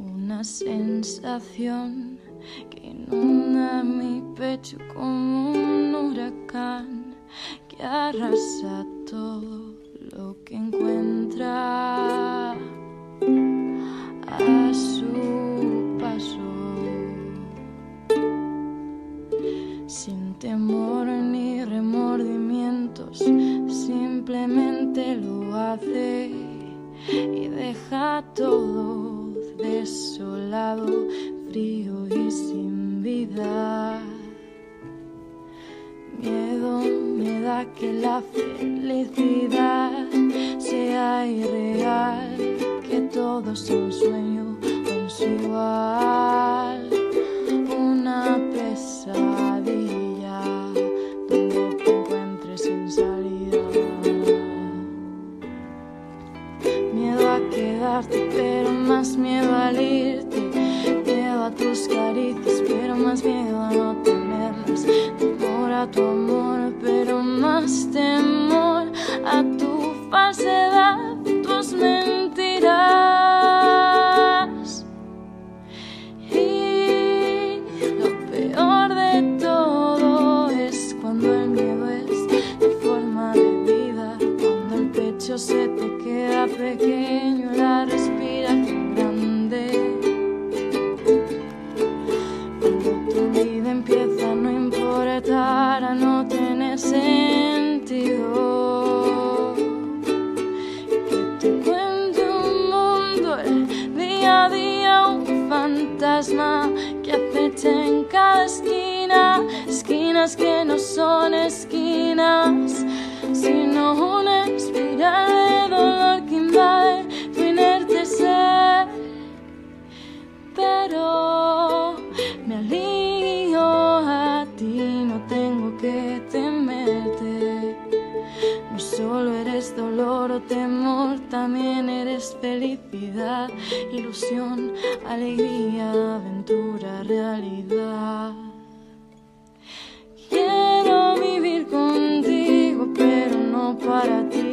una sensación que inunda mi pecho como un huracán que arrasa todo lo que encuentra a su paso. Sin temor ni remordimientos, simplemente lo hace y deja todo desolado, frío y sin vida. Miedo me da que la felicidad sea irreal, que todo sea un sueño quedarte, pero más miedo al irte. Miedo a tus caricias, pero más miedo a no tenerlas. Temor a tu amor, pero más temor a tu falsedad, tus mentiras. Y lo peor de todo es cuando el miedo es tu forma de vida, cuando el pecho se te queda pequeño, no importar, a no tener sentido. Que te cuente un mundo, el día a día, un fantasma que acecha en cada esquina, esquinas que no son esquinas, temor también eres felicidad, ilusión, alegría, aventura, realidad. Quiero vivir contigo, pero no para ti